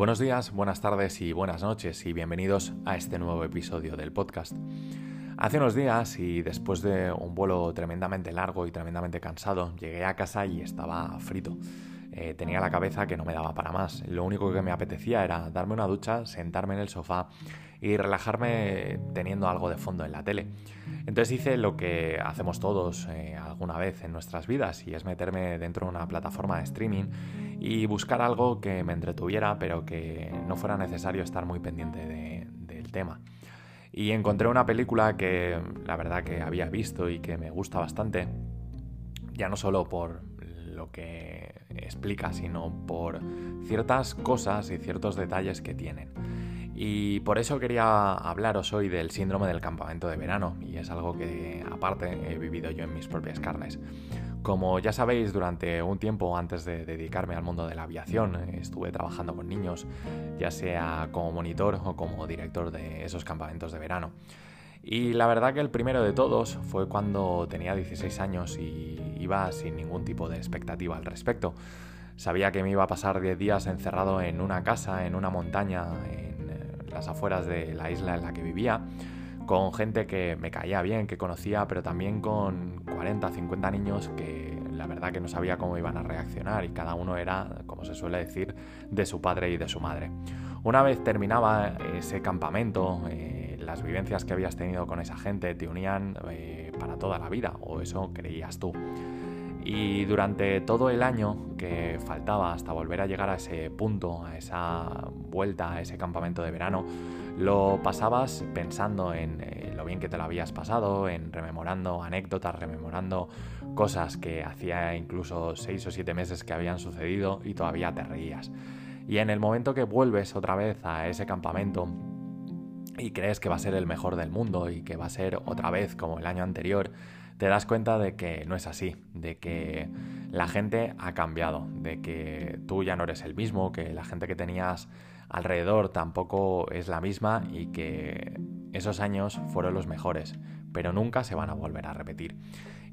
Buenos días, buenas tardes y buenas noches y bienvenidos a este nuevo episodio del podcast. Hace unos días y después de un vuelo tremendamente largo y tremendamente cansado, llegué a casa y estaba frito. Eh, tenía la cabeza que no me daba para más. Lo único que me apetecía era darme una ducha, sentarme en el sofá y relajarme teniendo algo de fondo en la tele. Entonces hice lo que hacemos todos eh, alguna vez en nuestras vidas y es meterme dentro de una plataforma de streaming y buscar algo que me entretuviera pero que no fuera necesario estar muy pendiente del tema. Y encontré una película que la verdad que había visto y que me gusta bastante, ya no solo por lo que explica, sino por ciertas cosas y ciertos detalles que tienen. Y por eso quería hablaros hoy del síndrome del campamento de verano, y es algo que aparte he vivido yo en mis propias carnes. Como ya sabéis, durante un tiempo antes de dedicarme al mundo de la aviación, estuve trabajando con niños, ya sea como monitor o como director de esos campamentos de verano. Y la verdad que el primero de todos fue cuando tenía 16 años y iba sin ningún tipo de expectativa al respecto. Sabía que me iba a pasar 10 días encerrado en una casa, en una montaña, las afueras de la isla en la que vivía, con gente que me caía bien, que conocía, pero también con 40, 50 niños que la verdad que no sabía cómo iban a reaccionar y cada uno era, como se suele decir, de su padre y de su madre. Una vez terminaba ese campamento, eh, las vivencias que habías tenido con esa gente te unían eh, para toda la vida, o eso creías tú. Y durante todo el año que faltaba hasta volver a llegar a ese punto, a esa vuelta, a ese campamento de verano, lo pasabas pensando en eh, lo bien que te lo habías pasado, en rememorando anécdotas, rememorando cosas que hacía incluso seis o siete meses que habían sucedido y todavía te reías. Y en el momento que vuelves otra vez a ese campamento y crees que va a ser el mejor del mundo y que va a ser otra vez como el año anterior, te das cuenta de que no es así, de que la gente ha cambiado, de que tú ya no eres el mismo, que la gente que tenías alrededor tampoco es la misma y que esos años fueron los mejores, pero nunca se van a volver a repetir.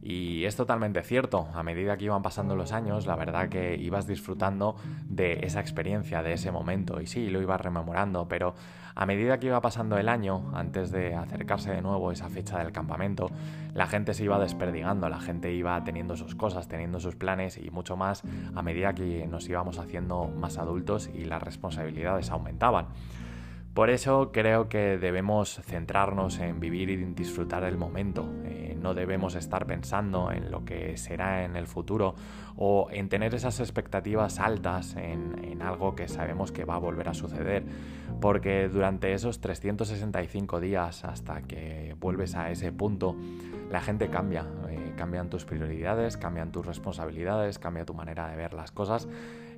Y es totalmente cierto, a medida que iban pasando los años, la verdad que ibas disfrutando de esa experiencia, de ese momento, y sí, lo ibas rememorando, pero a medida que iba pasando el año, antes de acercarse de nuevo esa fecha del campamento, la gente se iba desperdigando, la gente iba teniendo sus cosas, teniendo sus planes y mucho más a medida que nos íbamos haciendo más adultos y las responsabilidades aumentaban. Por eso creo que debemos centrarnos en vivir y disfrutar el momento. No debemos estar pensando en lo que será en el futuro o en tener esas expectativas altas en, algo que sabemos que va a volver a suceder. Porque durante esos 365 días hasta que vuelves a ese punto, la gente cambia. Eh, cambian tus prioridades, cambian tus responsabilidades, cambia tu manera de ver las cosas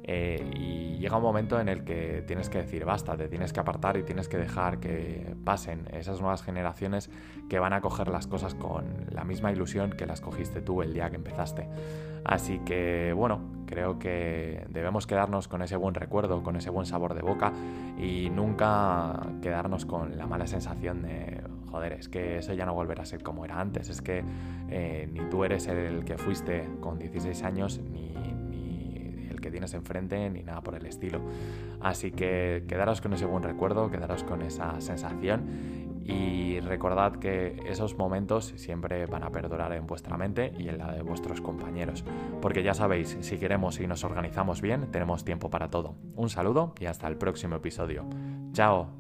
eh, y llega un momento en el que tienes que decir basta, te tienes que apartar y tienes que dejar que pasen esas nuevas generaciones que van a coger las cosas con la misma ilusión que las cogiste tú el día que empezaste. Así que bueno, creo que debemos quedarnos con ese buen recuerdo, con ese buen sabor de boca y nunca quedarnos con la mala sensación de joder, es que eso ya no volverá a ser como era antes, es que eh, ni tú eres el que fuiste con 16 años, ni tienes enfrente ni nada por el estilo. Así que quedaros con ese buen recuerdo, quedaros con esa sensación y recordad que esos momentos siempre van a perdurar en vuestra mente y en la de vuestros compañeros. Porque ya sabéis, si queremos y nos organizamos bien, tenemos tiempo para todo. Un saludo y hasta el próximo episodio. Chao.